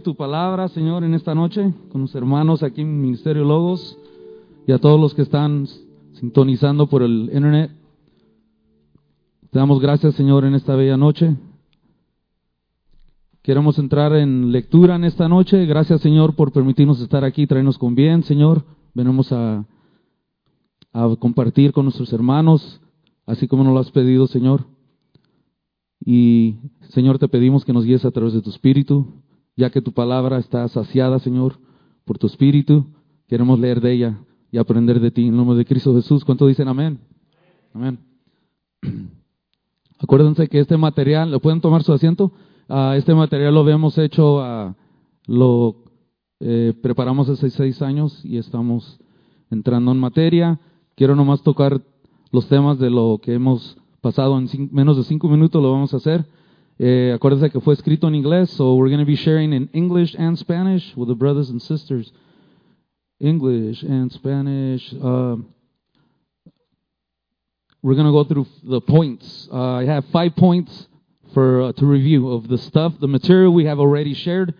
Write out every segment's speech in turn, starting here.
tu palabra, Señor, en esta noche, con los hermanos aquí en Ministerio Logos y a todos los que están sintonizando por el internet. Te damos gracias, Señor, en esta bella noche. Queremos entrar en lectura en esta noche. Gracias, Señor, por permitirnos estar aquí, traernos con bien, Señor. Venimos a, a compartir con nuestros hermanos, así como nos lo has pedido, Señor. Y, Señor, te pedimos que nos guíes a través de tu Espíritu, ya que tu palabra está saciada, Señor, por tu Espíritu. Queremos leer de ella y aprender de ti. En nombre de Cristo Jesús, ¿cuánto dicen amén? Amén. Acuérdense que este material, ¿lo pueden tomar su asiento? Uh, este material lo habíamos hecho, uh, lo eh, preparamos hace seis años y estamos entrando en materia. Quiero nomás tocar los temas de lo que hemos pasado en menos de cinco minutos, lo vamos a hacer. Eh, acuérdense que fue escrito en inglés, so we're going to be sharing in English and Spanish with the brothers and sisters. English and Spanish. Uh, we're going to go through the points. Uh, I have five points for uh, to review of the stuff, the material we have already shared.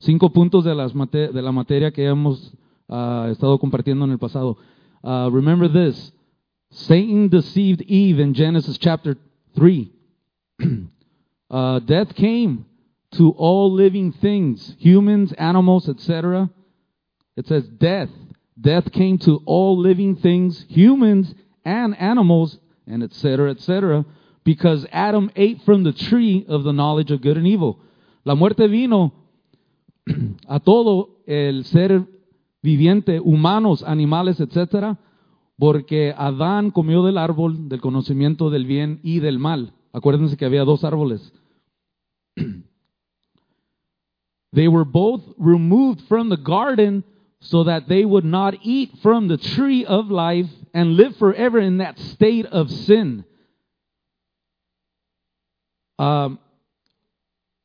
Cinco puntos de, las mate de la materia que hemos uh, estado compartiendo en el pasado. Uh, remember this: Satan deceived Eve in Genesis chapter three. Uh, death came to all living things, humans, animals, etc. It says death. Death came to all living things, humans and animals, and etc., etc., because Adam ate from the tree of the knowledge of good and evil. La muerte vino a todo el ser viviente, humanos, animales, etc., porque Adán comió del árbol del conocimiento del bien y del mal. Acuérdense que había dos árboles. they were both removed from the garden so that they would not eat from the tree of life and live forever in that state of sin. Um,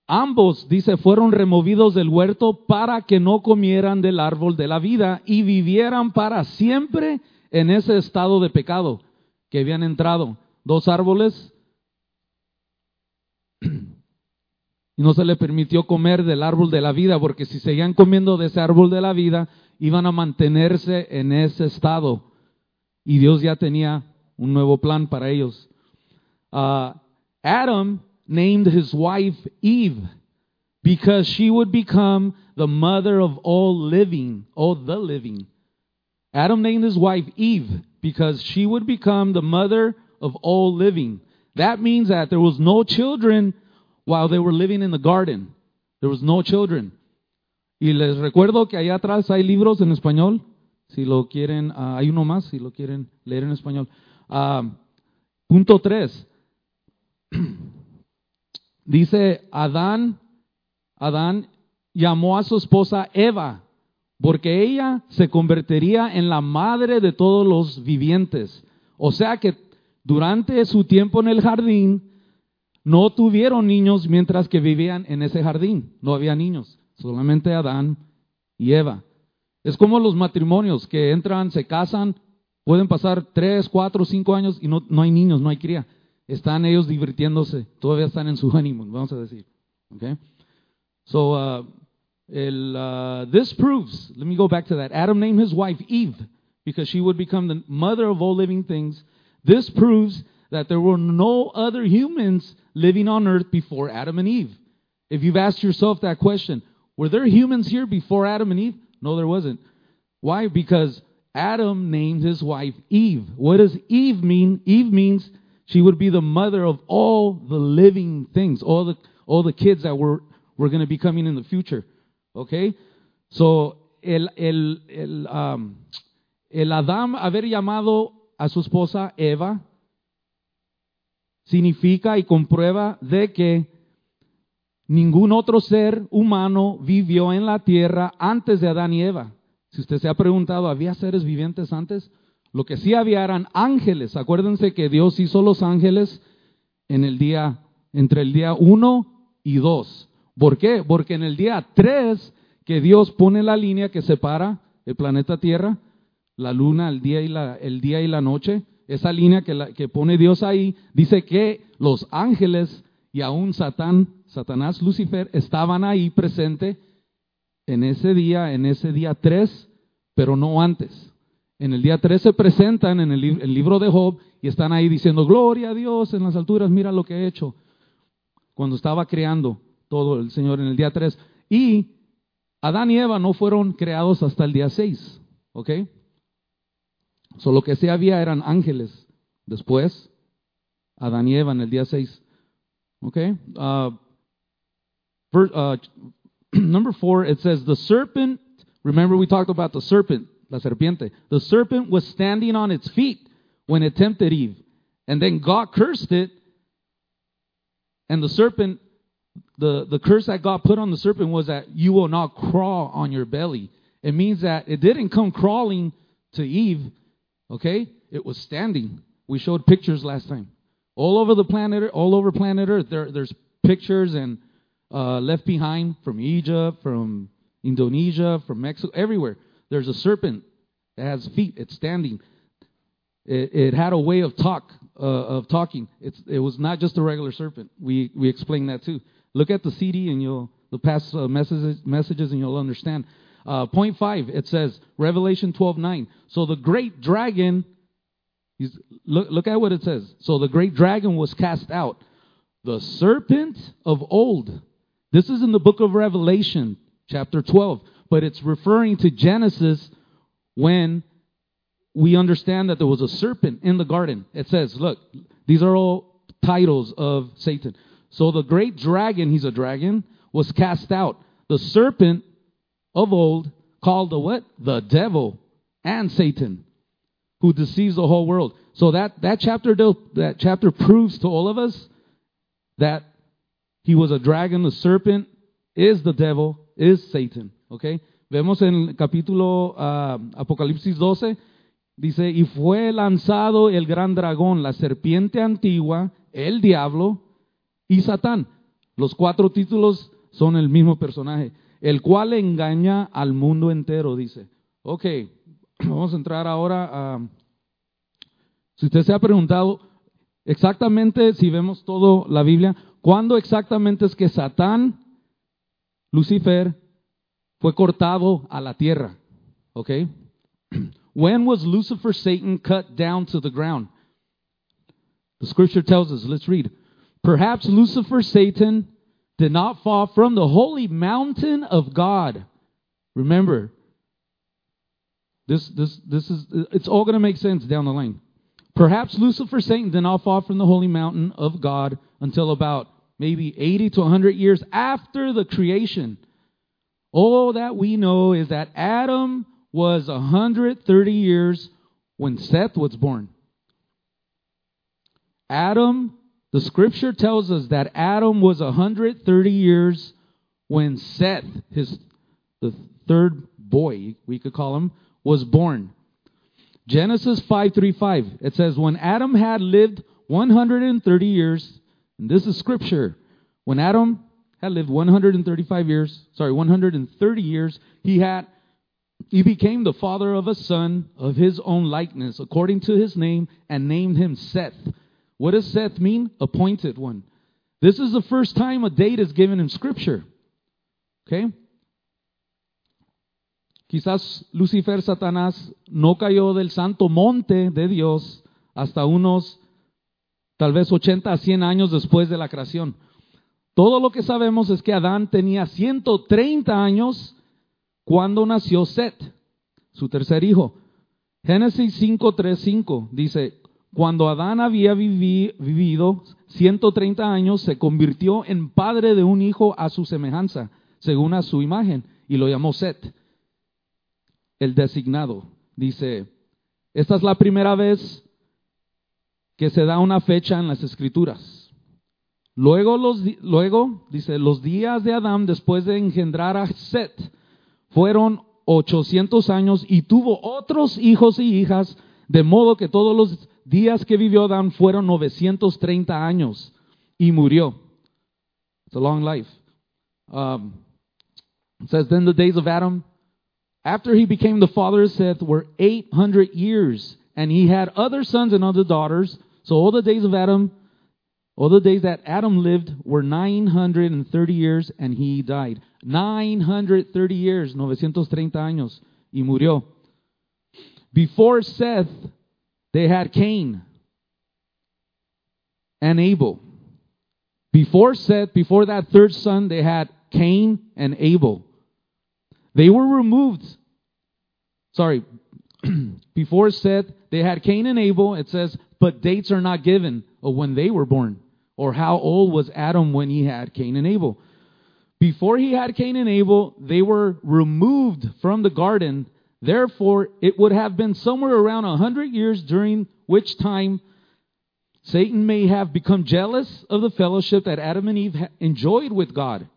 ambos, dice, fueron removidos del huerto para que no comieran del árbol de la vida y vivieran para siempre en ese estado de pecado que habían entrado. Dos árboles y no se le permitió comer del árbol de la vida, porque si seguían comiendo de ese árbol de la vida, iban a mantenerse en ese estado. Y Dios ya tenía un nuevo plan para ellos. Uh, Adam named his wife Eve because she would become the mother of all living, all the living. Adam named his wife Eve because she would become the mother of all living. That means that there was no children while they were living in the garden. There was no children. Y les recuerdo que allá atrás hay libros en español. Si lo quieren, uh, hay uno más, si lo quieren leer en español. Uh, punto 3. Dice Adán, Adán llamó a su esposa Eva, porque ella se convertiría en la madre de todos los vivientes. O sea que durante su tiempo en el jardín, no tuvieron niños mientras que vivían en ese jardín. No había niños, solamente Adán y Eva. Es como los matrimonios que entran, se casan, pueden pasar tres, cuatro, cinco años y no, no hay niños, no hay cría. Están ellos divirtiéndose, todavía están en su honeymoon, vamos a decir. Okay? So, uh, uh, this proves, let me go back to that. Adam named his wife Eve because she would become the mother of all living things. This proves that there were no other humans living on earth before Adam and Eve. If you've asked yourself that question, were there humans here before Adam and Eve? No, there wasn't. Why? Because Adam named his wife Eve. What does Eve mean? Eve means she would be the mother of all the living things, all the all the kids that were were going to be coming in the future. Okay? So el el el um, el Adam haber llamado a su esposa Eva significa y comprueba de que ningún otro ser humano vivió en la tierra antes de Adán y Eva. Si usted se ha preguntado, ¿había seres vivientes antes? Lo que sí había eran ángeles. Acuérdense que Dios hizo los ángeles en el día, entre el día 1 y 2. ¿Por qué? Porque en el día 3 que Dios pone la línea que separa el planeta Tierra, la luna, el día y la, el día y la noche, esa línea que, la, que pone Dios ahí, dice que los ángeles y aún Satán, Satanás, Lucifer, estaban ahí presente en ese día, en ese día 3, pero no antes. En el día 3 se presentan en el, lib- el libro de Job y están ahí diciendo, gloria a Dios en las alturas, mira lo que he hecho. Cuando estaba creando todo el Señor en el día 3. Y Adán y Eva no fueron creados hasta el día 6, ¿ok? Solo que sí había eran ángeles. Después, Adán y Eva en el día 6. ¿Ok? Uh, uh, number four, it says, the serpent, remember we talked about the serpent, la serpiente. The serpent was standing on its feet when it tempted Eve. And then God cursed it. And the serpent, the, the curse that God put on the serpent was that you will not crawl on your belly. It means that it didn't come crawling to Eve, okay? It was standing. We showed pictures last time. All over the planet, all over planet Earth, there, there's pictures and uh, left behind from Egypt, from Indonesia, from Mexico, everywhere. There's a serpent that has feet. It's standing. It, it had a way of talk uh, of talking. It's, it was not just a regular serpent. We we explained that too. Look at the CD and you'll the past uh, messages messages and you'll understand. Uh, point five. It says Revelation twelve nine. So the great dragon. He's, look look at what it says. So the great dragon was cast out, the serpent of old. This is in the book of Revelation, chapter twelve, but it's referring to Genesis when we understand that there was a serpent in the garden. It says, look, these are all titles of Satan. So the great dragon, he's a dragon, was cast out. The serpent of old, called the what? The devil and Satan, who deceives the whole world. So that, that chapter that chapter proves to all of us that he was a dragon, the serpent is the devil, is Satan. Okay? Vemos en el capítulo ah, Apocalipsis 12, Dice, y fue lanzado el gran dragón, la serpiente antigua, el diablo y Satán. Los cuatro títulos son el mismo personaje, el cual engaña al mundo entero, dice. Ok, vamos a entrar ahora a... Si usted se ha preguntado exactamente, si vemos todo la Biblia, ¿cuándo exactamente es que Satán, Lucifer, fue cortado a la tierra? Ok. When was Lucifer, Satan, cut down to the ground? The scripture tells us, let's read. Perhaps Lucifer, Satan, did not fall from the holy mountain of God. Remember, this, this, this is, it's all going to make sense down the line. Perhaps Lucifer, Satan, did not fall from the holy mountain of God until about maybe 80 to 100 years after the creation. All that we know is that Adam was 130 years when Seth was born. Adam, the scripture tells us that Adam was 130 years when Seth, his the third boy, we could call him, was born. Genesis 5:35 it says when Adam had lived 130 years, and this is scripture. When Adam had lived 135 years, sorry, 130 years, he had he became the father of a son of his own likeness, according to his name, and named him Seth. What does Seth mean? Appointed one. This is the first time a date is given in Scripture. Okay? Quizás Lucifer, Satanás, no cayó del santo monte de Dios hasta unos, tal vez 80 a 100 años después de la creación. Todo lo que sabemos es que Adán tenía 130 años cuando nació Set, su tercer hijo. Génesis 5:35 dice, cuando Adán había vivi- vivido 130 años, se convirtió en padre de un hijo a su semejanza, según a su imagen, y lo llamó Set, el designado. Dice, esta es la primera vez que se da una fecha en las escrituras. Luego, los, luego, dice, los días de Adán después de engendrar a Set fueron 800 años y tuvo otros hijos y hijas, de modo que todos los días que vivió Adán fueron 930 años y murió. It's a long life. Um, it says, then the days of Adam, after he became the father of Seth, were 800 years, and he had other sons and other daughters. So all the days of Adam, All the days that Adam lived were 930 years and he died. 930 years, 930 años, y murió. Before Seth, they had Cain and Abel. Before Seth, before that third son, they had Cain and Abel. They were removed. Sorry, before Seth, they had Cain and Abel. It says, but dates are not given of when they were born or how old was Adam when he had Cain and Abel. Before he had Cain and Abel, they were removed from the garden. Therefore, it would have been somewhere around a hundred years during which time Satan may have become jealous of the fellowship that Adam and Eve enjoyed with God.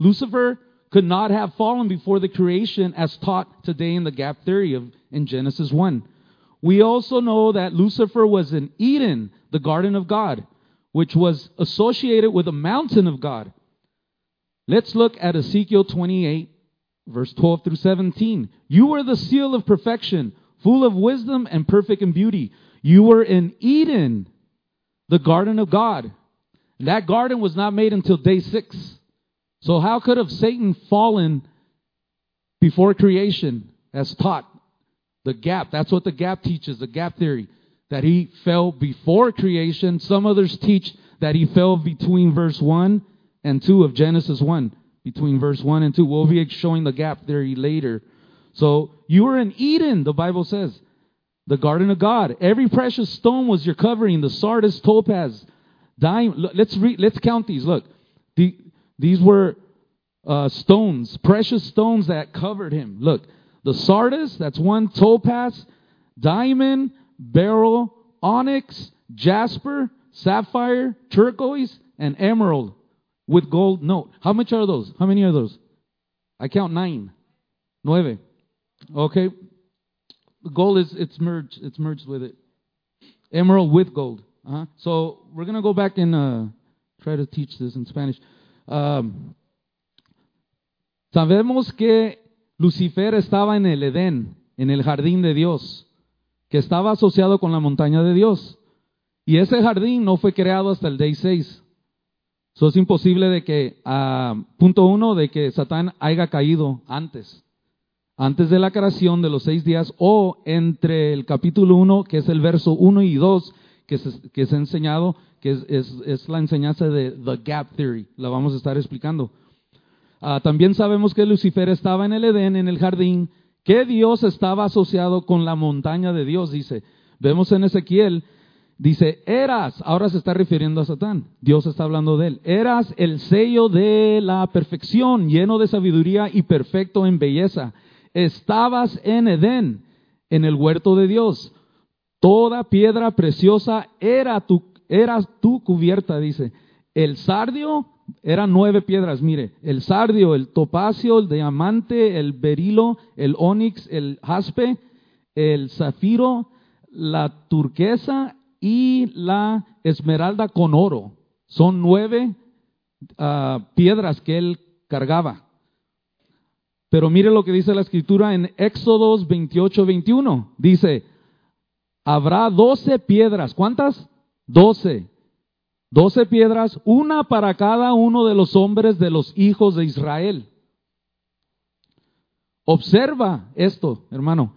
Lucifer could not have fallen before the creation as taught today in the gap theory of in Genesis 1. We also know that Lucifer was in Eden, the garden of God, which was associated with the mountain of God. Let's look at Ezekiel 28, verse 12 through 17. You were the seal of perfection, full of wisdom and perfect in beauty. You were in Eden, the garden of God. That garden was not made until day six. So, how could have Satan fallen before creation as taught? The gap. That's what the gap teaches, the gap theory. That he fell before creation. Some others teach that he fell between verse 1 and 2 of Genesis 1. Between verse 1 and 2. We'll be showing the gap theory later. So, you were in Eden, the Bible says the garden of God. Every precious stone was your covering, the sardis, topaz, diamond. Let's read, let's count these. Look, the, these were uh, stones, precious stones that covered him. Look, the sardis, that's one, topaz, diamond, beryl, onyx, jasper, sapphire, turquoise, and emerald with gold note. How much are those? How many are those? I count nine. Nueve. Okay, gold is it's merged. It's merged with it. Emerald with gold. Uh-huh. So we're gonna go back and uh, try to teach this in Spanish. Um, sabemos que Lucifer estaba en el Edén, en el jardín de Dios, que estaba asociado con la montaña de Dios. Y ese jardín no fue creado hasta el día 6. So es imposible de que, uh, punto uno, de que Satán haya caído antes antes de la creación de los seis días o entre el capítulo 1, que es el verso 1 y 2, que es, que es enseñado, que es, la enseñanza de The Gap Theory. La vamos a estar explicando. Ah, también sabemos que Lucifer estaba en el Edén, en el jardín, que Dios estaba asociado con la montaña de Dios, dice. Vemos en Ezequiel, dice, eras, ahora se está refiriendo a Satán, Dios está hablando de él, eras el sello de la perfección, lleno de sabiduría y perfecto en belleza estabas en Edén, en el huerto de Dios. Toda piedra preciosa era tu, cubierta, dice. El sardio eran nueve piedras, mire, el sardio, el topacio, el diamante, el berilo, el onix, el jaspe, el zafiro, la turquesa y la esmeralda con oro. Son nueve ah, piedras que él cargaba. Pero mire lo que dice la escritura en Éxodos 28, 21. Dice, habrá doce piedras. ¿Cuántas? Doce. Doce piedras, una para cada uno de los hombres de los hijos de Israel. Observa esto, hermano.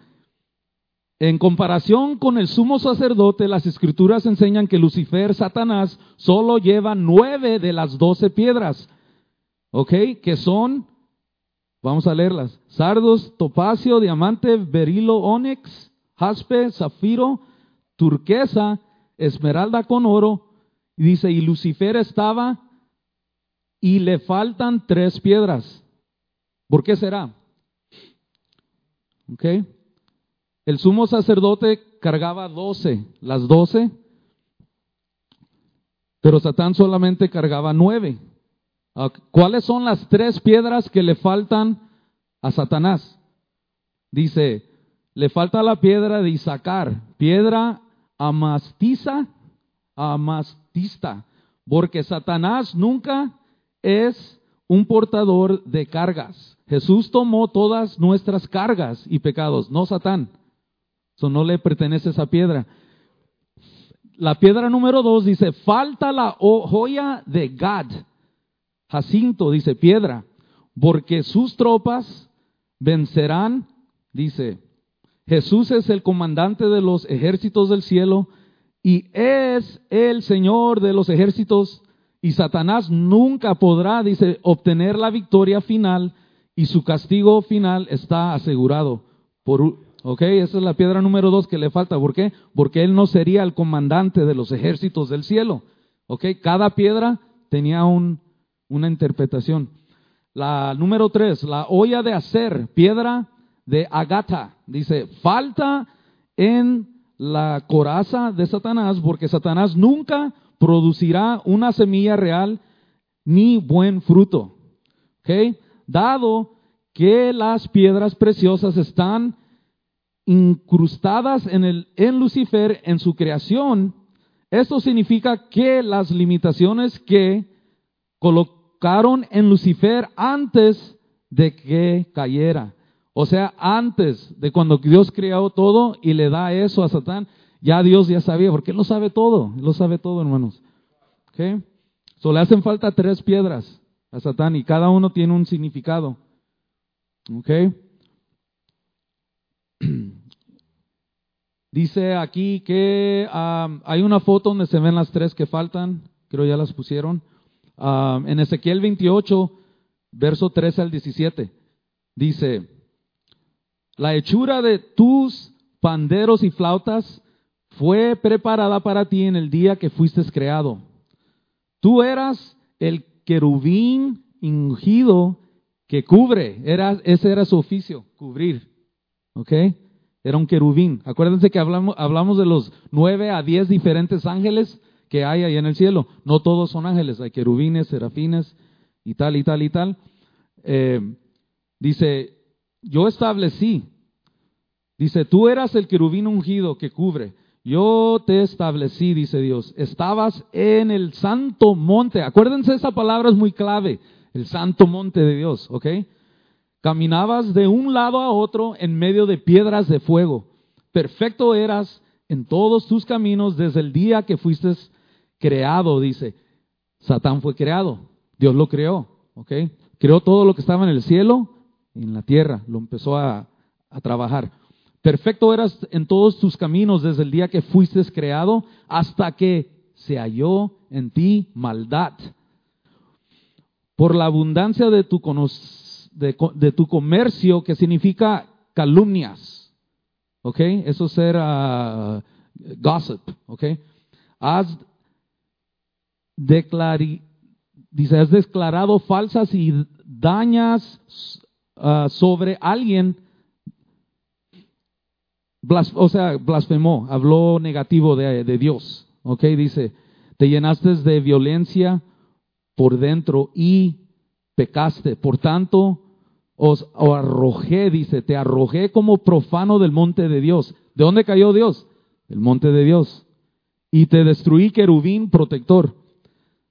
En comparación con el sumo sacerdote, las escrituras enseñan que Lucifer, Satanás, solo lleva nueve de las doce piedras, ¿ok? Que son Vamos a leerlas. Sardos, topacio, diamante, berilo, ónix, jaspe, zafiro, turquesa, esmeralda con oro. Y dice, y Lucifer estaba y le faltan tres piedras. ¿Por qué será? ¿Ok? El sumo sacerdote cargaba doce, las doce, pero Satán solamente cargaba nueve. ¿Cuáles son las tres piedras que le faltan a Satanás? Dice, le falta la piedra de Isaacar, piedra amastiza, amastista, porque Satanás nunca es un portador de cargas. Jesús tomó todas nuestras cargas y pecados, no Satán. Eso no le pertenece esa piedra. la piedra número dos dice, falta la joya de Gad. Jacinto dice, piedra, porque sus tropas vencerán, dice, Jesús es el comandante de los ejércitos del cielo y es el Señor de los ejércitos y Satanás nunca podrá, dice, obtener la victoria final y su castigo final está asegurado. Por, ok, esa es la piedra número dos que le falta. ¿Por qué? Porque él no sería el comandante de los ejércitos del cielo. Ok, cada piedra tenía un, una interpretación. La número tres, la olla de hacer, piedra de agata. Dice, falta en la coraza de Satanás, porque Satanás nunca producirá una semilla real ni buen fruto. ¿Ok? Dado que las piedras preciosas están incrustadas en, el, en Lucifer en su creación, esto significa que las limitaciones que colocaron en Lucifer antes de que cayera, o sea, antes de cuando Dios creó todo y le da eso a Satán, ya Dios ya sabía, porque Él lo sabe todo, Él lo sabe todo, hermanos. ¿Ok? So, le hacen falta tres piedras a Satán y cada uno tiene un significado. ¿Ok? Dice aquí que hay una foto donde se ven las tres que faltan, creo ya las pusieron. En Ezequiel 28, verso 13 al 17, dice, la hechura de tus panderos y flautas fue preparada para ti en el día que fuiste creado. Tú eras el querubín ungido que cubre, era, ese era su oficio, cubrir. ¿Ok? Era un querubín. Acuérdense que hablamos, de los nueve a diez diferentes ángeles que hay ahí en el cielo. No todos son ángeles, hay querubines, serafines y tal y tal y tal. Eh, dice, yo establecí, dice, tú eras el querubín ungido que cubre. Yo te establecí, dice Dios. Estabas en el santo monte. Acuérdense, esa palabra es muy clave. El santo monte de Dios, ¿ok? Caminabas de un lado a otro en medio de piedras de fuego. Perfecto eras en todos tus caminos desde el día que fuiste creado, dice. Satán fue creado. Dios lo creó, ¿ok? Creó todo lo que estaba en el cielo y en la tierra. Lo empezó a, a trabajar. Perfecto eras en todos tus caminos desde el día que fuiste creado hasta que se halló en ti maldad. Por la abundancia de tu, de, tu comercio, que significa calumnias. ¿Ok? Eso es ser uh, gossip. ¿Ok? Has, declarado falsas y dañas uh, sobre alguien o sea, blasfemó, habló negativo de, de, Dios. Ok, dice, te llenaste de violencia por dentro y pecaste. Por tanto, os, arrojé, dice, te arrojé como profano del monte de Dios. ¿De dónde cayó Dios? Del monte de Dios. Y te destruí querubín protector.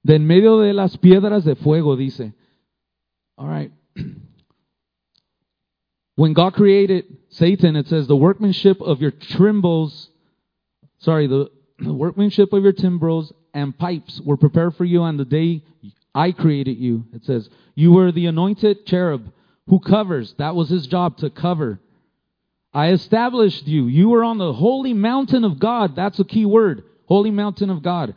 De en medio de las piedras de fuego, dice. All right. When God created Satan, it says, the workmanship of your timbrels, sorry, the, the workmanship of your timbrels and pipes were prepared for you on the day I created you. It says, you were the anointed cherub who covers. That was his job to cover. I established you. You were on the holy mountain of God. That's a key word. Holy mountain of God.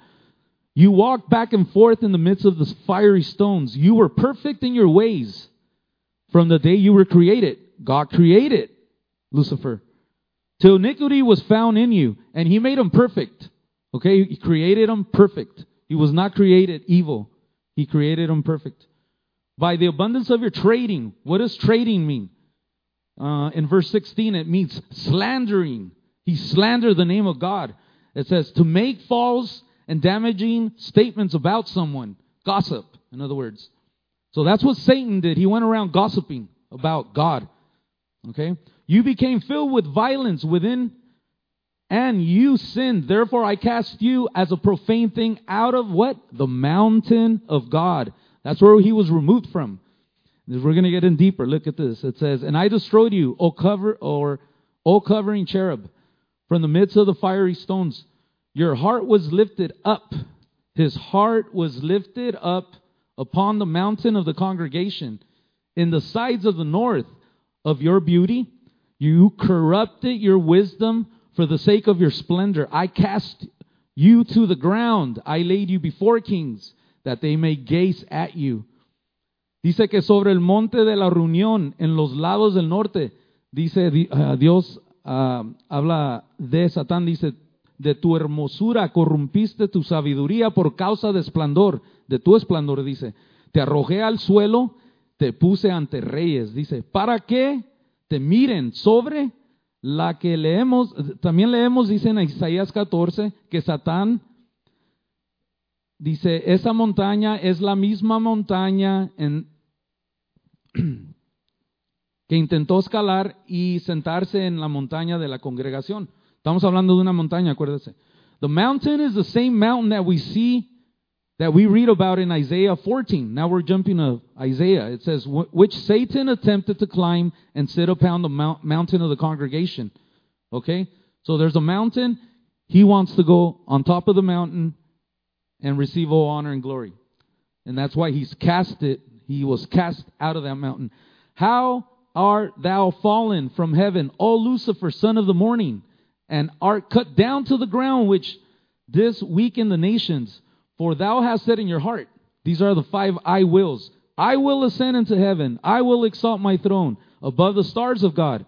You walked back and forth in the midst of the fiery stones. You were perfect in your ways from the day you were created. God created Lucifer. Till iniquity was found in you, and he made him perfect. Okay, he created him perfect. He was not created evil. He created him perfect. By the abundance of your trading, what does trading mean? Uh, in verse 16, it means slandering. He slandered the name of God. It says to make false and damaging statements about someone. Gossip, in other words. So that's what Satan did. He went around gossiping about God. Okay? You became filled with violence within, and you sinned. Therefore, I cast you as a profane thing out of what? The mountain of God. That's where he was removed from. We're going to get in deeper. Look at this. It says, And I destroyed you, O cover or O covering cherub, from the midst of the fiery stones. Your heart was lifted up. His heart was lifted up upon the mountain of the congregation in the sides of the north of your beauty. You corrupted your wisdom for the sake of your splendor. I cast you to the ground. I laid you before kings that they may gaze at you. Dice que sobre el monte de la reunión, en los lados del norte, dice uh, Dios, uh, habla de Satán, dice, de tu hermosura corrompiste tu sabiduría por causa de esplendor, de tu esplendor, dice. Te arrojé al suelo, te puse ante reyes, dice, para que te miren sobre la que leemos, también leemos, dice en Isaías 14, que Satán dice, esa montaña es la misma montaña en, que intentó escalar y sentarse en la montaña de la congregación. Estamos hablando de una montaña, acuérdese. The mountain is the same mountain that we see, that we read about in Isaiah 14. Now we're jumping to Isaiah. It says, which Satan attempted to climb and sit upon the mount, mountain of the congregation. Okay? So there's a mountain. He wants to go on top of the mountain and receive all honor and glory. And that's why he's cast it. He was cast out of that mountain. How art thou fallen from heaven, O Lucifer, son of the morning, and art cut down to the ground, which this weaken the nations? For thou hast said in your heart, these are the five I wills. I will ascend into heaven. I will exalt my throne above the stars of God.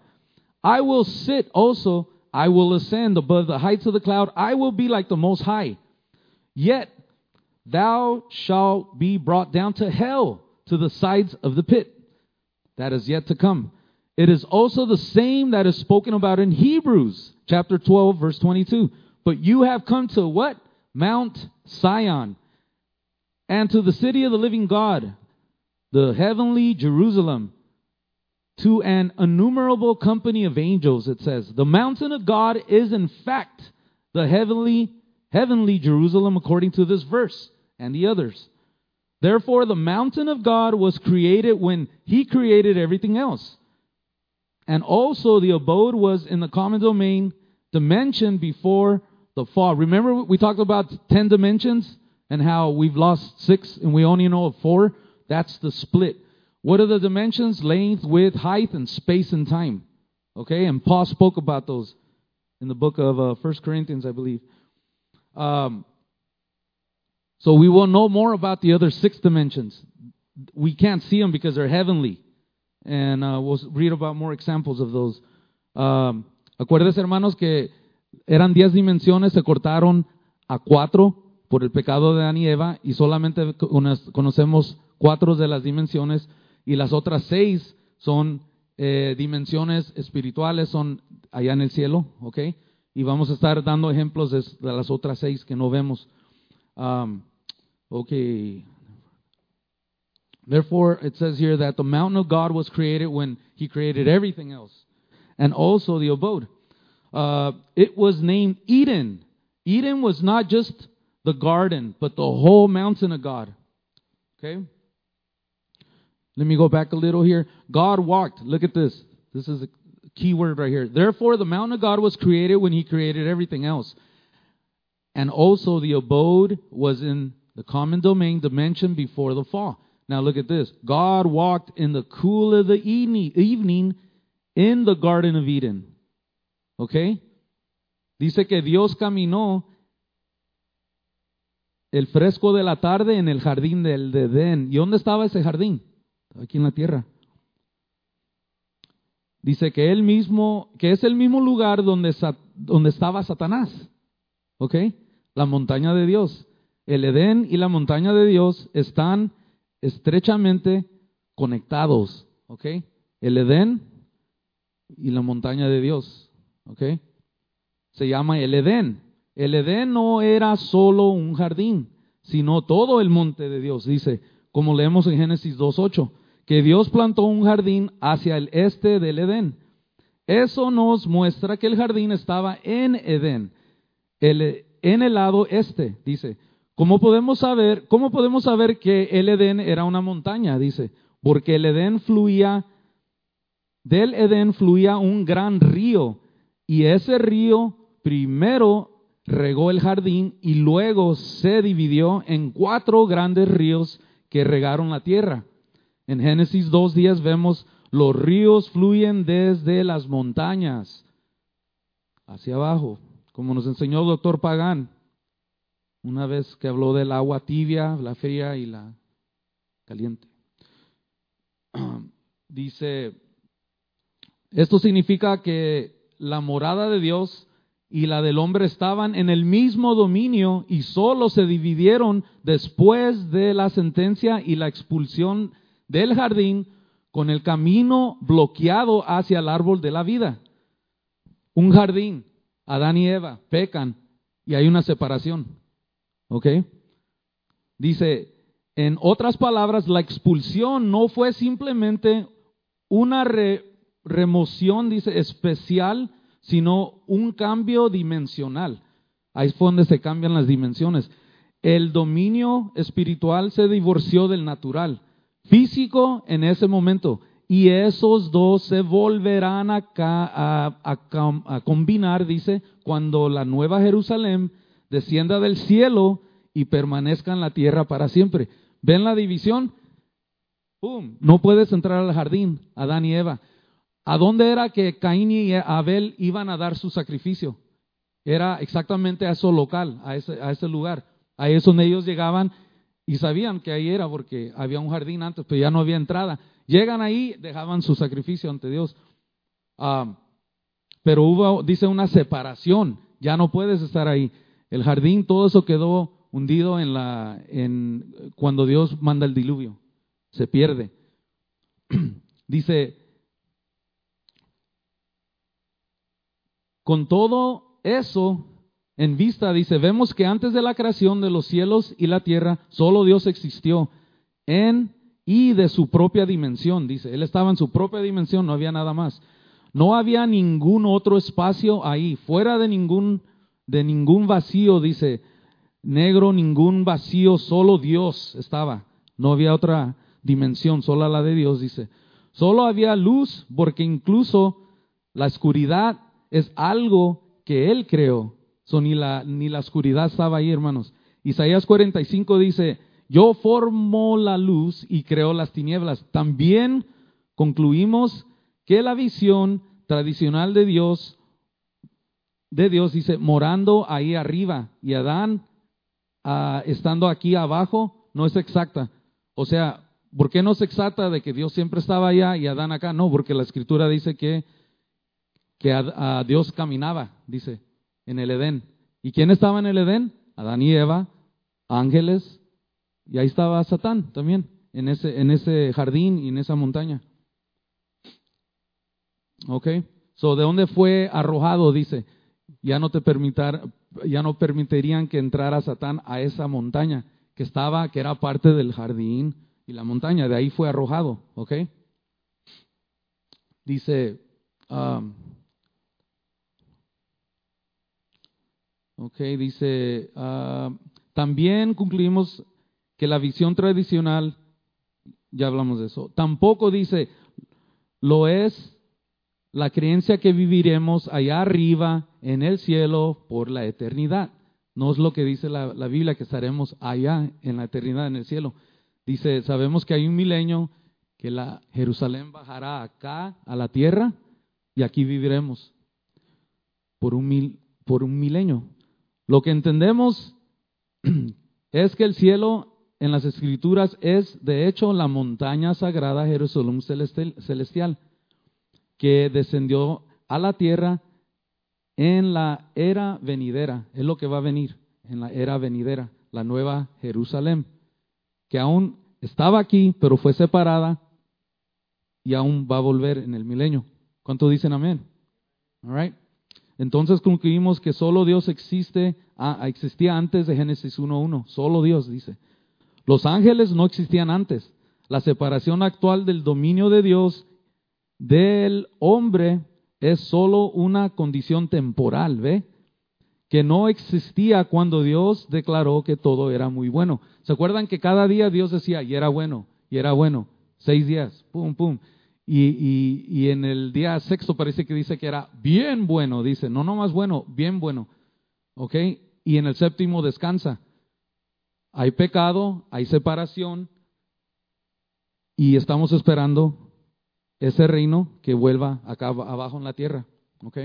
I will sit also. I will ascend above the heights of the cloud. I will be like the Most High. Yet thou shalt be brought down to hell, to the sides of the pit. That is yet to come. It is also the same that is spoken about in Hebrews chapter 12, verse 22. But you have come to what? Mount Sion, and to the city of the living God, the heavenly Jerusalem, to an innumerable company of angels, it says. The mountain of God is in fact the heavenly, heavenly Jerusalem according to this verse and the others. Therefore, the mountain of God was created when He created everything else. And also, the abode was in the common domain dimension before the fall. Remember, we talked about 10 dimensions and how we've lost six and we only know of four? That's the split. What are the dimensions? Length, width, height, and space and time. Okay, and Paul spoke about those in the book of uh, 1 Corinthians, I believe. Um, so we will know more about the other six dimensions. We can't see them because they're heavenly. And uh, we'll read about more examples of those. Um, hermanos, que eran diez dimensiones, se cortaron a cuatro por el pecado de Adán y Eva, y solamente conocemos cuatro de las dimensiones, y las otras seis son eh, dimensiones espirituales, son allá en el cielo, ¿ok? Y vamos a estar dando ejemplos de, las otras seis que no vemos. Um, okay. Therefore, it says here that the mountain of God was created when He created everything else, and also the abode. Uh, it was named Eden. Eden was not just the garden, but the whole mountain of God. Okay? Let me go back a little here. God walked. Look at this. This is a key word right here. Therefore, the mountain of God was created when He created everything else. And also the abode was in the common domain dimension before the fall. Now look at this. God walked in the cool of the evening in the Garden of Eden. Okay? Dice que Dios caminó el fresco de la tarde en el jardín del de Edén. ¿Y dónde estaba ese jardín? Aquí en la tierra. Dice que él mismo, que es el mismo lugar donde, donde estaba Satanás. ¿Ok? la montaña de Dios. El Edén y la montaña de Dios están estrechamente conectados, ¿ok? El Edén y la montaña de Dios, ¿ok? Se llama el Edén. El Edén no era solo un jardín, sino todo el monte de Dios, dice, como leemos en Génesis 2.8, que Dios plantó un jardín hacia el este del Edén. Eso nos muestra que el jardín estaba en Edén. En el lado este, dice. ¿Cómo podemos saber, cómo podemos saber que el Edén era una montaña? Dice, porque el Edén fluía, del Edén fluía un gran río, y ese río primero regó el jardín y luego se dividió en cuatro grandes ríos que regaron la tierra. En Génesis 2.10 vemos los ríos fluyen desde las montañas hacia abajo, como nos enseñó el doctor Pagán una vez que habló del agua tibia, la fría y la caliente. Dice, esto significa que la morada de Dios y la del hombre estaban en el mismo dominio y solo se dividieron después de la sentencia y la expulsión del jardín con el camino bloqueado hacia el árbol de la vida. Un jardín, Adán y Eva pecan y hay una separación. ¿Ok? Dice, en otras palabras, la expulsión no fue simplemente una remoción, dice, especial, sino un cambio dimensional. Ahí es donde se cambian las dimensiones. El dominio espiritual se divorció del natural, físico en ese momento, y esos dos se volverán a, combinar, dice, cuando la nueva Jerusalén descienda del cielo y permanezca en la tierra para siempre. ¿Ven la división? ¡Pum! No puedes entrar al jardín, Adán y Eva. ¿A dónde era que Caín y Abel iban a dar su sacrificio? Era exactamente a eso local, a ese, a lugar. Ahí es donde ellos llegaban y sabían que ahí era porque había un jardín antes, pero ya no había entrada. Llegan ahí, dejaban su sacrificio ante Dios. Ah, pero hubo, dice, una separación. Ya no puedes estar ahí. El jardín, todo eso quedó hundido en la, en, cuando Dios manda el diluvio. Se pierde. Dice, con todo eso en vista, dice, vemos que antes de la creación de los cielos y la tierra, solo Dios existió en y de su propia dimensión, dice. Él estaba en su propia dimensión, no había nada más. No había ningún otro espacio ahí, fuera de ningún de ningún vacío, dice, negro, ningún vacío, solo Dios estaba. No había otra dimensión, solo la de Dios, dice. Solo había luz, porque incluso la oscuridad es algo que Él creó. ni, la, ni la oscuridad estaba ahí, hermanos. Isaías 45 dice, yo formo la luz y creo las tinieblas. También concluimos que la visión tradicional de Dios de Dios, dice, morando ahí arriba y Adán ah, estando aquí abajo, no es exacta. O sea, ¿por qué no es exacta de que Dios siempre estaba allá y Adán acá? No, porque la escritura dice que, que a, Dios caminaba, dice, en el Edén. ¿Y quién estaba en el Edén? Adán y Eva, ángeles, y ahí estaba Satán también, en ese, en ese jardín y en esa montaña. Ok, so de dónde fue arrojado, dice, ya no te permitar, ya no permitirían que entrara Satán a esa montaña que estaba, que era parte del jardín y la montaña, de ahí fue arrojado, ¿ok? Dice, um, ok, dice, uh, también concluimos que la visión tradicional, ya hablamos de eso, tampoco dice, lo es la creencia que viviremos allá arriba en el cielo por la eternidad. No es lo que dice la, Biblia, que estaremos allá en la eternidad en el cielo. Dice, sabemos que hay un milenio, que la Jerusalén bajará acá a la tierra y aquí viviremos por un, mil, por un milenio. Lo que entendemos es que el cielo en las escrituras es de hecho la montaña sagrada Jerusalén celestial que descendió a la tierra en la era venidera. Es lo que va a venir en la era venidera, la nueva Jerusalén, que aún estaba aquí, pero fue separada y aún va a volver en el milenio. ¿Cuánto dicen amén? All Entonces concluimos que solo Dios existe, ah, existía antes de Génesis 1.1. Solo Dios dice. Los ángeles no existían antes. La separación actual del dominio de Dios del hombre es solo una condición temporal, ¿ve? Que no existía cuando Dios declaró que todo era muy bueno. ¿Se acuerdan que cada día Dios decía, y era bueno, y era bueno? Seis días, pum, pum. Y, y, en el día sexto parece que dice que era bien bueno, dice, no, no más bueno, bien bueno. ¿ok? Y en el séptimo descansa. Hay pecado, hay separación y estamos esperando ese reino que vuelva acá abajo en la tierra, ¿ok?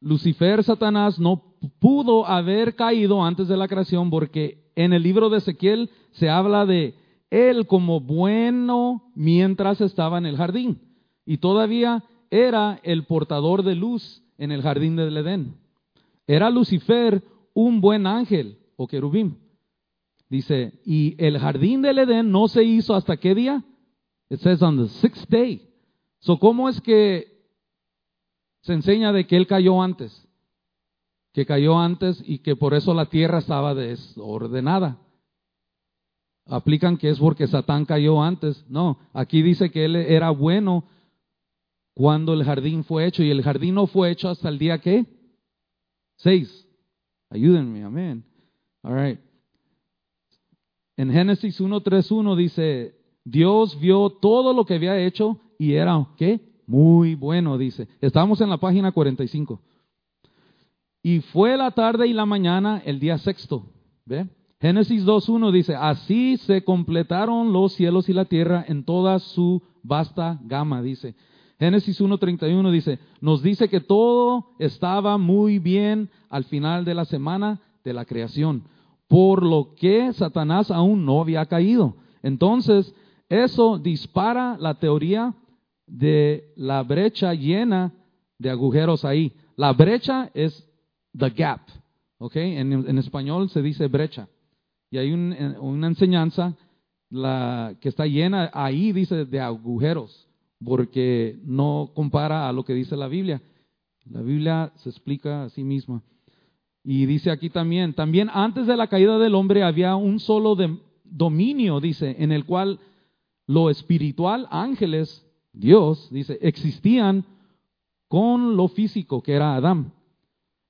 Lucifer, Satanás, no pudo haber caído antes de la creación porque en el libro de Ezequiel se habla de él como bueno mientras estaba en el jardín y todavía era el portador de luz en el jardín del Edén. Era Lucifer un buen ángel o querubín. Dice, y el jardín del Edén no se hizo hasta qué día? It says on the sixth day. So, ¿cómo es que se enseña de que él cayó antes, que cayó antes y que por eso la tierra estaba desordenada. Aplican que es porque Satán cayó antes. No, aquí dice que él era bueno cuando el jardín fue hecho y el jardín no fue hecho hasta el día que seis. Ayúdenme, amén. All right. En Génesis 1.3.1 dice, Dios vio todo lo que había hecho y era, ¿qué? Muy bueno, dice. Estamos en la página 45. Y fue la tarde y la mañana el día sexto. ¿Ve? Génesis 2.1 dice, así se completaron los cielos y la tierra en toda su vasta gama, dice. Génesis 1.31 dice, nos dice que todo estaba muy bien al final de la semana de la creación, por lo que Satanás aún no había caído. Entonces, eso dispara la teoría de la brecha llena de agujeros ahí. La brecha es the gap, ¿ok? En, español se dice brecha. Y hay una enseñanza la, que está llena ahí, dice, de agujeros, porque no compara a lo que dice la Biblia. La Biblia se explica a sí misma. Y dice aquí también, también antes de la caída del hombre había un solo dominio, dice, en el cual lo espiritual, ángeles, Dios, dice, existían con lo físico, que era Adán.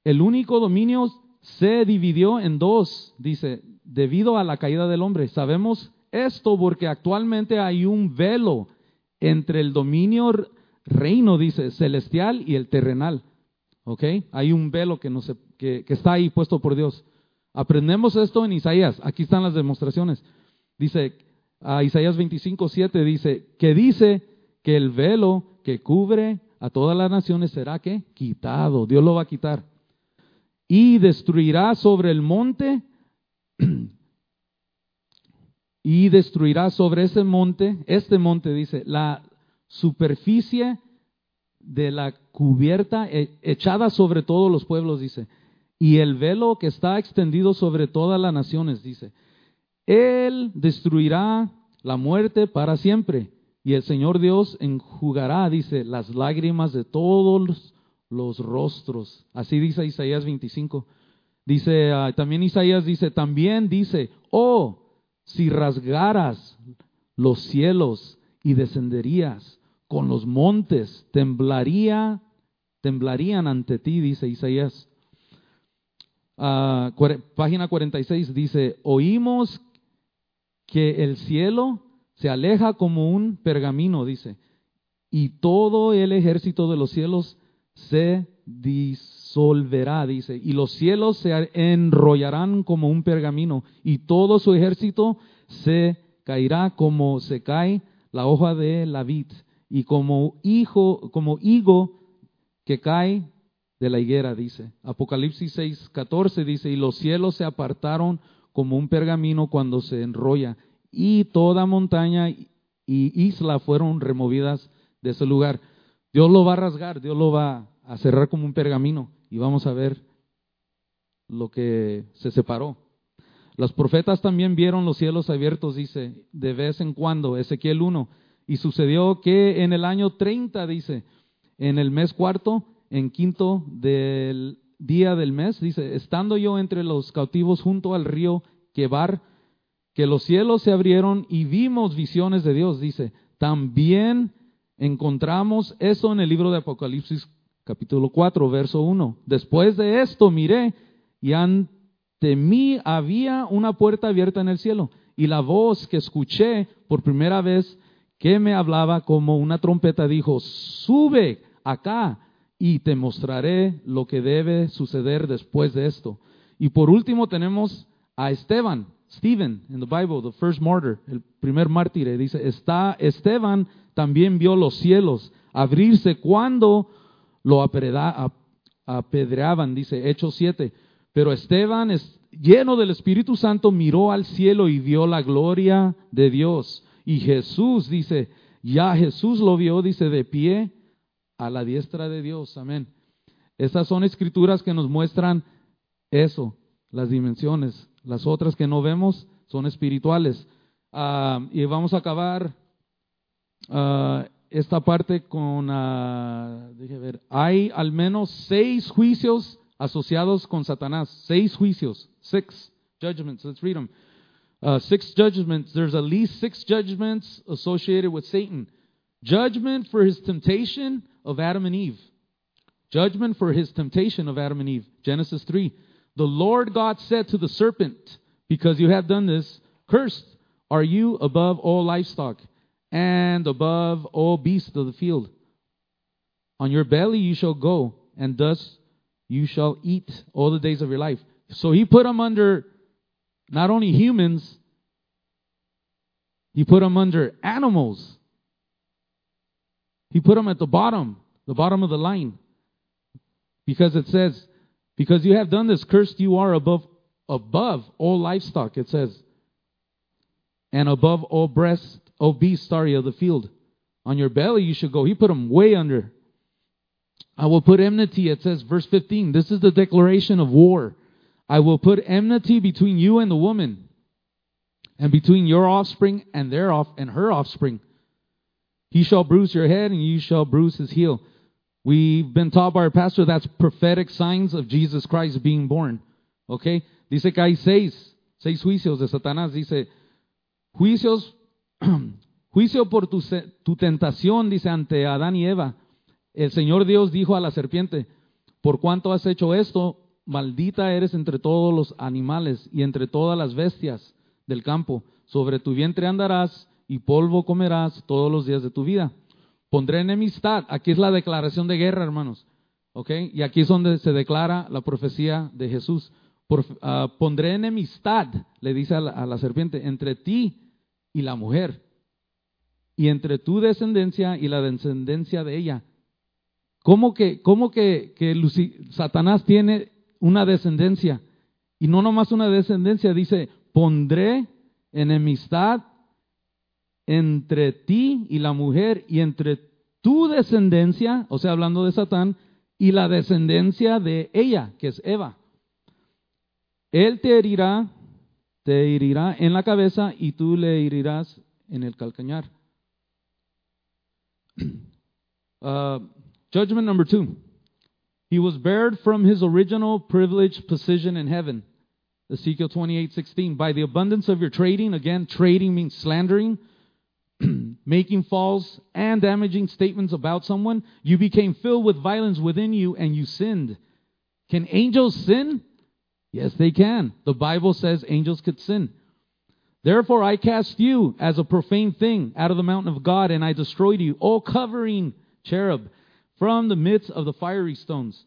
El único dominio se dividió en dos, dice, debido a la caída del hombre. Sabemos esto porque actualmente hay un velo entre el dominio reino, dice, celestial y el terrenal. ¿Ok? Hay un velo que, que está ahí puesto por Dios. Aprendemos esto en Isaías. Aquí están las demostraciones. Dice, a Isaías 25, 7 dice, que dice que el velo que cubre a todas las naciones será que quitado, Dios lo va a quitar. Y destruirá sobre el monte y destruirá sobre ese monte, este monte dice, la superficie de la cubierta e, echada sobre todos los pueblos, dice, y el velo que está extendido sobre todas las naciones, dice, Él destruirá la muerte para siempre y el Señor Dios enjugará, dice, las lágrimas de todos los rostros. Así dice Isaías 25. Dice, ah, también Isaías dice, también dice, oh, si rasgaras los cielos y descenderías con los montes, temblaría, temblarían ante ti, dice Isaías. Uh, página 46 dice, oímos que el cielo se aleja como un pergamino, dice, y todo el ejército de los cielos se disolverá, dice, y los cielos se enrollarán como un pergamino, y todo su ejército se caerá como se cae la hoja de la vid, y como hijo, como higo que cae de la higuera, dice. Apocalipsis 6, 14 dice, y los cielos se apartaron como un pergamino cuando se enrolla, y toda montaña y isla fueron removidas de ese lugar. Dios lo va a rasgar, Dios lo va a cerrar como un pergamino y vamos a ver lo que se separó. Los profetas también vieron los cielos abiertos, dice, de vez en cuando, Ezequiel 1. Y sucedió que en el año 30, dice, en el mes cuarto, en quinto del día del mes, dice, estando yo entre los cautivos junto al río Quebar, que los cielos se abrieron y vimos visiones de Dios, dice. También encontramos eso en el libro de Apocalipsis capítulo 4, verso 1. Después de esto miré y ante mí había una puerta abierta en el cielo y la voz que escuché por primera vez que me hablaba como una trompeta dijo, sube acá y te mostraré lo que debe suceder después de esto. Y por último tenemos a Esteban, Stephen, in the Bible, el primer mártir. Dice, está, Esteban también vio los cielos abrirse cuando lo apedreaban, dice Hechos 7. Pero Esteban, lleno del Espíritu Santo, miró al cielo y vio la gloria de Dios. Y Jesús, dice, ya Jesús lo vio, dice, de pie a la diestra de Dios. Amén. Estas son escrituras que nos muestran eso, las dimensiones. Las otras que no vemos son espirituales. Ah, y vamos a acabar ah, esta parte con, uh, ver, hay al menos seis juicios asociados con Satanás. Seis juicios. Six judgments. Let's read them. Uh, six judgments. There's at least six judgments associated with Satan. Judgment for his temptation of Adam and Eve. Judgment for his temptation of Adam and Eve. Genesis 3. The Lord God said to the serpent, Because you have done this, cursed are you above all livestock and above all beasts of the field. On your belly you shall go, and thus you shall eat all the days of your life. So he put them under not only humans, he put them under animals. He put them at the bottom, the bottom of the line. Because it says, because you have done this, cursed you are above above all livestock, it says, and above all breast O beast, sorry, of the field. On your belly you should go. He put them way under. I will put enmity, it says, verse 15. This is the declaration of war. I will put enmity between you and the woman, and between your offspring and their off and her offspring. He shall bruise your head, and you shall bruise his heel. We've been taught by our pastor that's prophetic signs of Jesus Christ being born. Okay? Dice que hay seis, seis juicios de Satanás. Dice, juicios Juicio por tu, tu, tentación, dice ante Adán y Eva. El Señor Dios dijo a la serpiente, por cuanto has hecho esto, maldita eres entre todos los animales y entre todas las bestias del campo. Sobre tu vientre andarás y polvo comerás todos los días de tu vida. Pondré enemistad. Aquí es la declaración de guerra, hermanos. ¿Ok? Y aquí es donde se declara la profecía de Jesús. Ah, pondré enemistad, le dice a la serpiente, entre ti y la mujer, y entre tu descendencia y la descendencia de ella. ¿Cómo que, cómo que, que Satanás tiene una descendencia? Y no nomás una descendencia, dice, pondré enemistad entre ti y la mujer y entre tu descendencia, o sea, hablando de Satán, y la descendencia de ella, que es Eva. Él te herirá te herirá en la cabeza y tú le herirás en el calcañar. Uh, judgment number two. He was barred from his original privileged position in heaven. Ezekiel 28:16. By the abundance of your trading, again, trading means slandering, making false and damaging statements about someone, you became filled with violence within you and you sinned. Can angels sin? Yes, they can. The Bible says angels could sin. Therefore, I cast you as a profane thing out of the mountain of God, and I destroyed you, O covering cherub, from the midst of the fiery stones.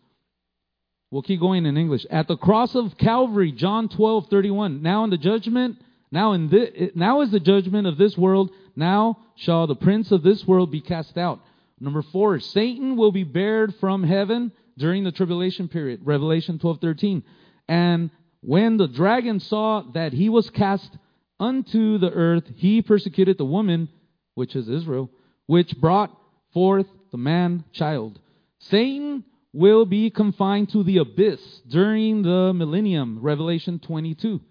We'll keep going in English. At the cross of Calvary, John 12, 31. Now in the judgment, now in this, now is the judgment of this world. Now shall the prince of this world be cast out. Number four, Satan will be bared from heaven during the tribulation period. Revelation 12, 13. And when the dragon saw that he was cast unto the earth, he persecuted the woman, which is Israel, which brought forth the man child. Satan will be confined to the abyss during the millennium, Revelation 22.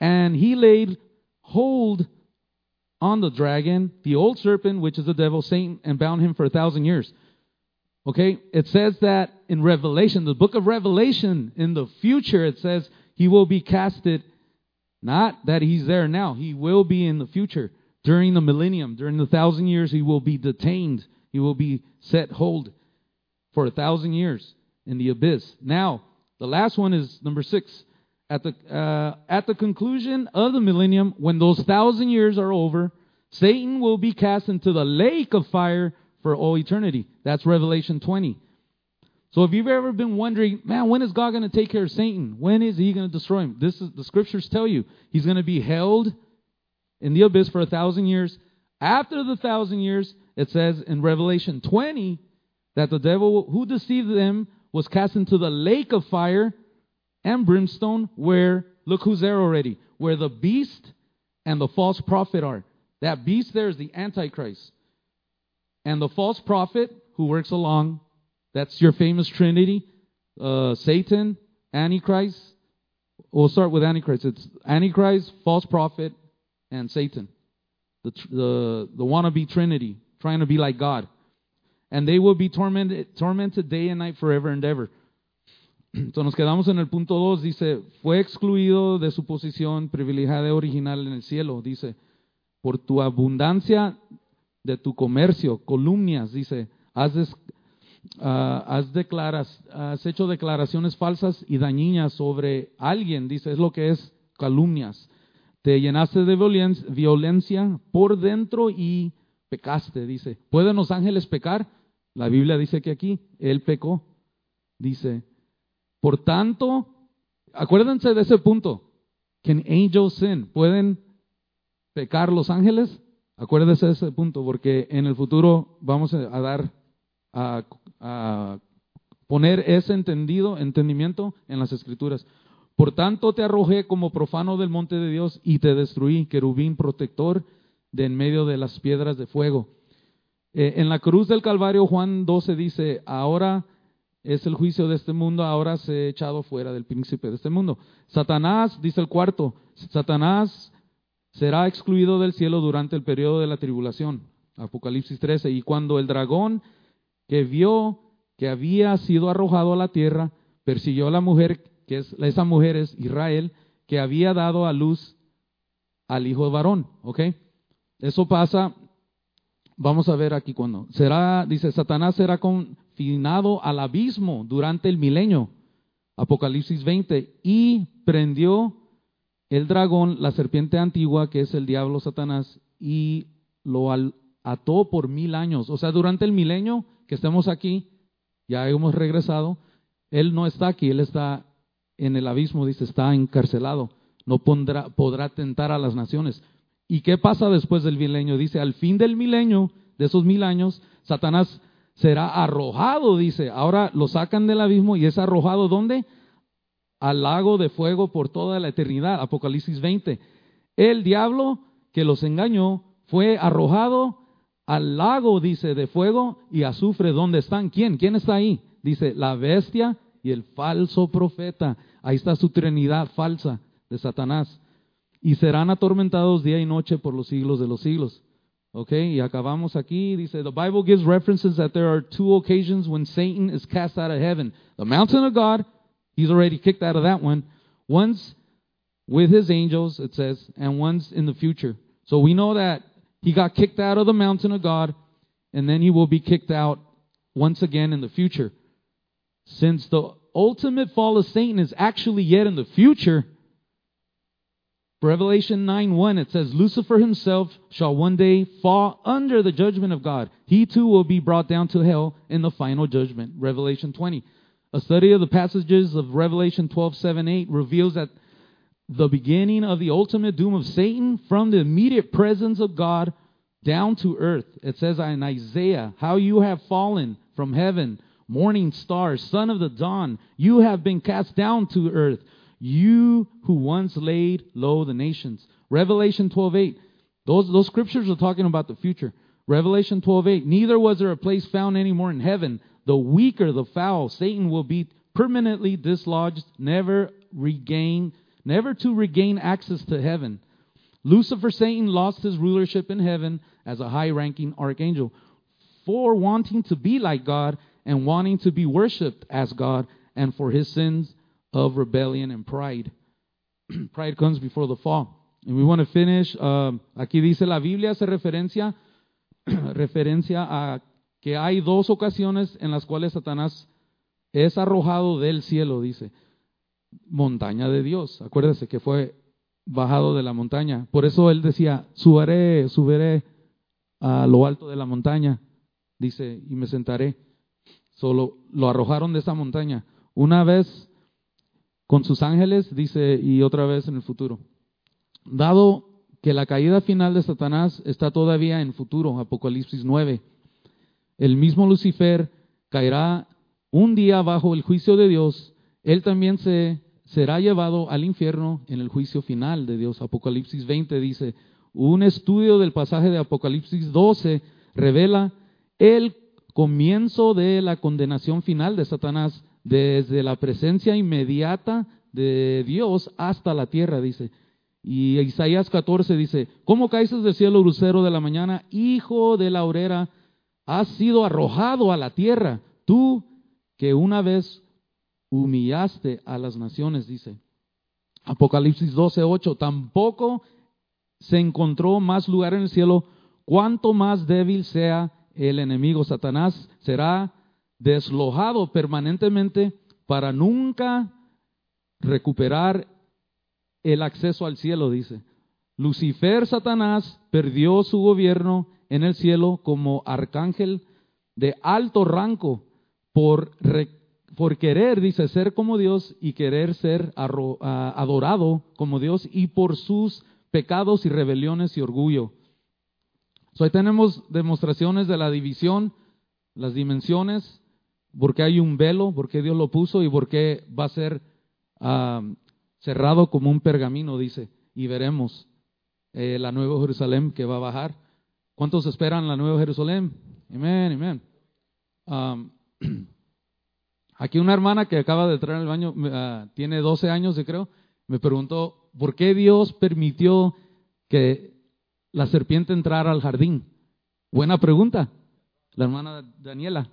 And he laid hold on the dragon, the old serpent, which is the devil, Satan, and bound him for a thousand years. Okay, it says that in Revelation, the book of Revelation, in the future, it says he will be casted. Not that he's there now, he will be in the future. During the millennium, during the thousand years, he will be detained. He will be set hold for a thousand years in the abyss. Now, the last one is number six. At the, uh, at the conclusion of the millennium, when those thousand years are over, Satan will be cast into the lake of fire for all eternity. That's Revelation 20. So if you've ever been wondering, man, when is God going to take care of Satan? When is he going to destroy him? This is the scriptures tell you he's going to be held in the abyss for a thousand years. After the thousand years, it says in Revelation 20 that the devil who deceived them was cast into the lake of fire and brimstone, where look who's there already, where the beast and the false prophet are. That beast there is the Antichrist. And the false prophet who works along that's your famous Trinity uh, Satan, Antichrist. We'll start with Antichrist. It's Antichrist, false prophet, and Satan. The, the, the wannabe Trinity, trying to be like God. And they will be tormented, tormented day and night forever and ever. Entonces nos quedamos en el punto 2, dice, fue excluido de su posición privilegiada original en el cielo, dice, por tu abundancia de tu comercio, columnias, dice, has, uh, has, declaras, has hecho declaraciones falsas y dañinas sobre alguien, dice, es lo que es calumnias. Te llenaste de violencia, violencia por dentro y pecaste, dice. ¿Pueden los ángeles pecar? La Biblia dice que aquí, él pecó. Dice, por tanto, acuérdense de ese punto. Can angels sin? ¿Pueden pecar los ángeles? Acuérdense de ese punto, porque en el futuro vamos a dar a a poner ese entendido, entendimiento en las escrituras. Por tanto te arrojé como profano del monte de Dios y te destruí, querubín protector de en medio de las piedras de fuego. Eh, en la cruz del Calvario Juan 12 dice, ahora es el juicio de este mundo, ahora se ha echado fuera del príncipe de este mundo. Satanás, dice el cuarto, Satanás será excluido del cielo durante el periodo de la tribulación. Apocalipsis 13. Y cuando el dragón que vio que había sido arrojado a la tierra, persiguió a la mujer, que es, esa mujer es Israel, que había dado a luz al hijo varón, ¿ok? Eso pasa, vamos a ver aquí cuando. Será, dice, Satanás será confinado al abismo durante el milenio, Apocalipsis 20, y prendió el dragón, la serpiente antigua, que es el diablo Satanás, y lo ató por mil años. O sea, durante el milenio que estemos aquí, ya hemos regresado, Él no está aquí, Él está en el abismo, dice, está encarcelado, no pondrá, podrá tentar a las naciones. ¿Y qué pasa después del milenio? Dice, al fin del milenio, de esos mil años, Satanás será arrojado, dice, ahora lo sacan del abismo y es arrojado ¿dónde? Al lago de fuego por toda la eternidad, Apocalipsis 20. El diablo que los engañó fue arrojado al lago, dice, de fuego y azufre. ¿Dónde están? ¿Quién? ¿Quién está ahí? Dice, la bestia y el falso profeta. Ahí está su trinidad falsa de Satanás. Y serán atormentados día y noche por los siglos de los siglos. Ok, y acabamos aquí. Dice, the Bible gives references that there are two occasions when Satan is cast out of heaven. The mountain of God, he's already kicked out of that one. Once with his angels, it says, and once in the future. So we know that he got kicked out of the mountain of God, and then he will be kicked out once again in the future. Since the ultimate fall of Satan is actually yet in the future, Revelation 9 1, it says, Lucifer himself shall one day fall under the judgment of God. He too will be brought down to hell in the final judgment. Revelation 20. A study of the passages of Revelation 12 7 8 reveals that the beginning of the ultimate doom of Satan from the immediate presence of God down to earth. It says in Isaiah, How you have fallen from heaven, morning star, son of the dawn. You have been cast down to earth, you who once laid low the nations. Revelation 12:8. Those, those scriptures are talking about the future. Revelation 12:8. Neither was there a place found anymore in heaven. The weaker, the foul, Satan will be permanently dislodged, never regain never to regain access to heaven. Lucifer, Satan, lost his rulership in heaven as a high ranking archangel for wanting to be like God and wanting to be worshiped as God and for his sins of rebellion and pride. pride comes before the fall. And we want to finish. Um, aquí dice la Biblia hace referencia, referencia a que hay dos ocasiones en las cuales Satanás es arrojado del cielo, dice montaña de Dios. Acuérdese que fue bajado de la montaña. Por eso él decía, subiré, subiré a lo alto de la montaña, dice, y me sentaré. Solo lo arrojaron de esa montaña. Una vez con sus ángeles, dice, y otra vez en el futuro. Dado que la caída final de Satanás está todavía en futuro, Apocalipsis 9, el mismo Lucifer caerá un día bajo el juicio de Dios, él también se será llevado al infierno en el juicio final de Dios. Apocalipsis 20 dice, un estudio del pasaje de Apocalipsis 12 revela el comienzo de la condenación final de Satanás desde la presencia inmediata de Dios hasta la tierra, dice. Y Isaías 14 dice, ¿cómo caíste del cielo, lucero de la mañana, hijo de la obrera? Has sido arrojado a la tierra, tú que una vez humillaste a las naciones, dice. Apocalipsis 12, 8, tampoco se encontró más lugar en el cielo, cuanto más débil sea el enemigo. Satanás será deslojado permanentemente para nunca recuperar el acceso al cielo, dice. Lucifer, Satanás, perdió su gobierno en el cielo como arcángel de alto rango por, querer, dice, ser como Dios y querer ser adorado como Dios y por sus pecados y rebeliones y orgullo. So, ahí tenemos demostraciones de la división, las dimensiones, por qué hay un velo, por qué Dios lo puso y por qué va a ser ah, cerrado como un pergamino, dice, y veremos eh, la nueva Jerusalén que va a bajar. ¿Cuántos esperan la nueva Jerusalén? Amén, amén. Aquí una hermana que acaba de entrar en el baño, ah, tiene 12 años, creo, me preguntó, ¿por qué Dios permitió que la serpiente entrara al jardín? Buena pregunta, la hermana Daniela.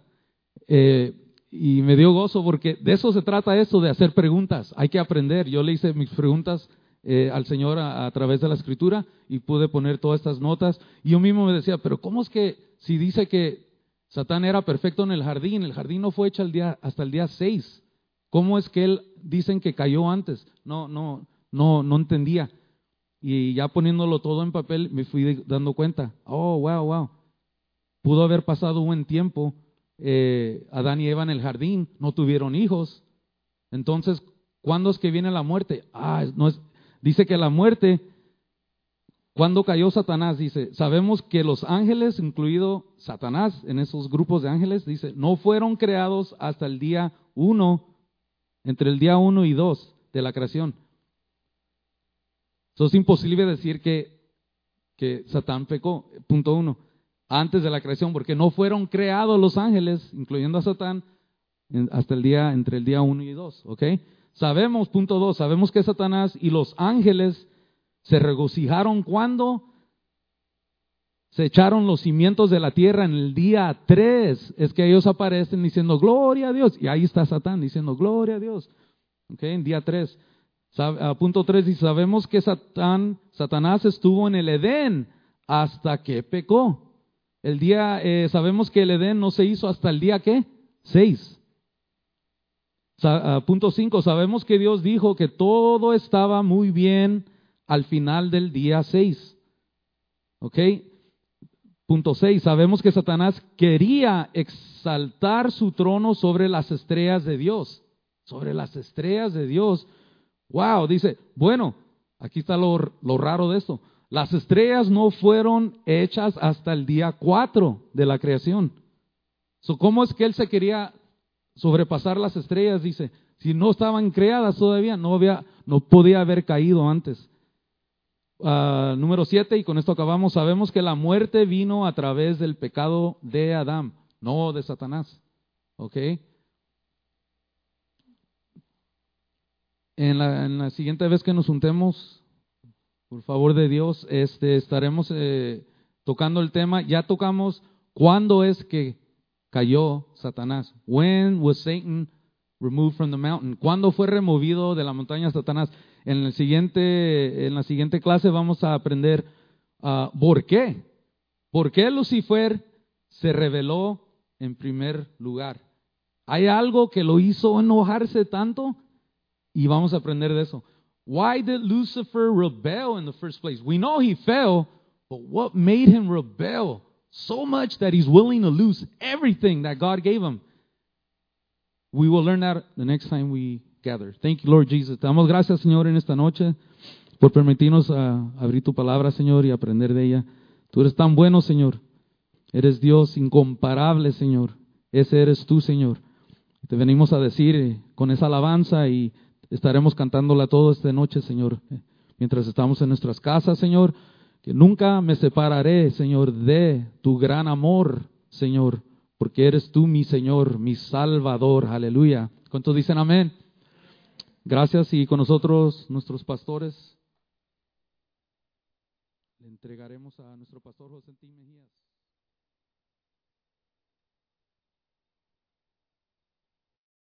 Eh, y me dio gozo porque de eso se trata esto, de hacer preguntas. Hay que aprender. Yo le hice mis preguntas eh, al Señor a, través de la escritura y pude poner todas estas notas. Y yo mismo me decía, pero ¿cómo es que si dice que Satán era perfecto en el jardín, el jardín no fue hecho el día, hasta el día 6? ¿Cómo es que él dicen que cayó antes? No, no, no, no entendía. Y ya poniéndolo todo en papel me fui dando cuenta. Oh, wow, wow. Pudo haber pasado un buen tiempo eh, Adán y Eva en el jardín, no tuvieron hijos. Entonces, ¿cuándo es que viene la muerte? Ah, no es, dice que la muerte, cuando cayó Satanás, dice, sabemos que los ángeles, incluido Satanás en esos grupos de ángeles, dice, no fueron creados hasta el día uno, entre el día uno y dos de la creación. Es imposible decir que, que Satán pecó, punto uno antes de la creación, porque no fueron creados los ángeles, incluyendo a Satán, hasta el día, entre el día 1 y 2, ¿ok? Sabemos, punto 2, sabemos que Satanás y los ángeles se regocijaron cuando se echaron los cimientos de la tierra en el día 3, es que ellos aparecen diciendo, gloria a Dios, y ahí está Satán diciendo, gloria a Dios, ¿ok? En día 3. punto 3 dice, sabemos que Satán, Satanás estuvo en el Edén hasta que pecó. El día, eh, sabemos que el Edén no se hizo hasta el día ¿qué? Seis. Ah, punto cinco, sabemos que Dios dijo que todo estaba muy bien al final del día seis. ¿Ok? Punto seis, sabemos que Satanás quería exaltar su trono sobre las estrellas de Dios. Sobre las estrellas de Dios. Wow, dice, bueno, aquí está lo, lo raro de esto. Las estrellas no fueron hechas hasta el día 4 de la creación. ¿Cómo es que él se quería sobrepasar las estrellas? Dice, si no estaban creadas todavía, no, había, no podía haber caído antes. Ah, número 7, y con esto acabamos, sabemos que la muerte vino a través del pecado de Adán, no de Satanás. ¿Ok? En la siguiente vez que nos juntemos, por favor de Dios, este, estaremos eh, tocando el tema. Ya tocamos cuándo es que cayó Satanás. When was Satan removed from the mountain? ¿Cuándo fue removido de la montaña Satanás? En, el siguiente, en la siguiente clase vamos a aprender uh, por qué. ¿Por qué Lucifer se rebeló en primer lugar? ¿Hay algo que lo hizo enojarse tanto? Y vamos a aprender de eso. Why did Lucifer rebel in the first place? We know he fell, but what made him rebel so much that he's willing to lose everything that God gave him? we will learn that the next time we gather. Thank you, Lord Jesus. Te damos gracias, Señor, en esta noche por permitirnos ah, abrir tu palabra, Señor, y aprender de ella. Tú eres tan bueno, Señor. Eres Dios incomparable, Señor. Ese eres tú, Señor. Te venimos a decir eh, con esa alabanza y estaremos cantándola toda esta noche, Señor, eh, mientras estamos en nuestras casas, Señor, que nunca me separaré, Señor, de tu gran amor, Señor, porque eres tú mi Señor, mi Salvador. Aleluya. ¿Cuántos dicen amén? Gracias y con nosotros nuestros pastores. Le entregaremos a nuestro pastor José Mejías.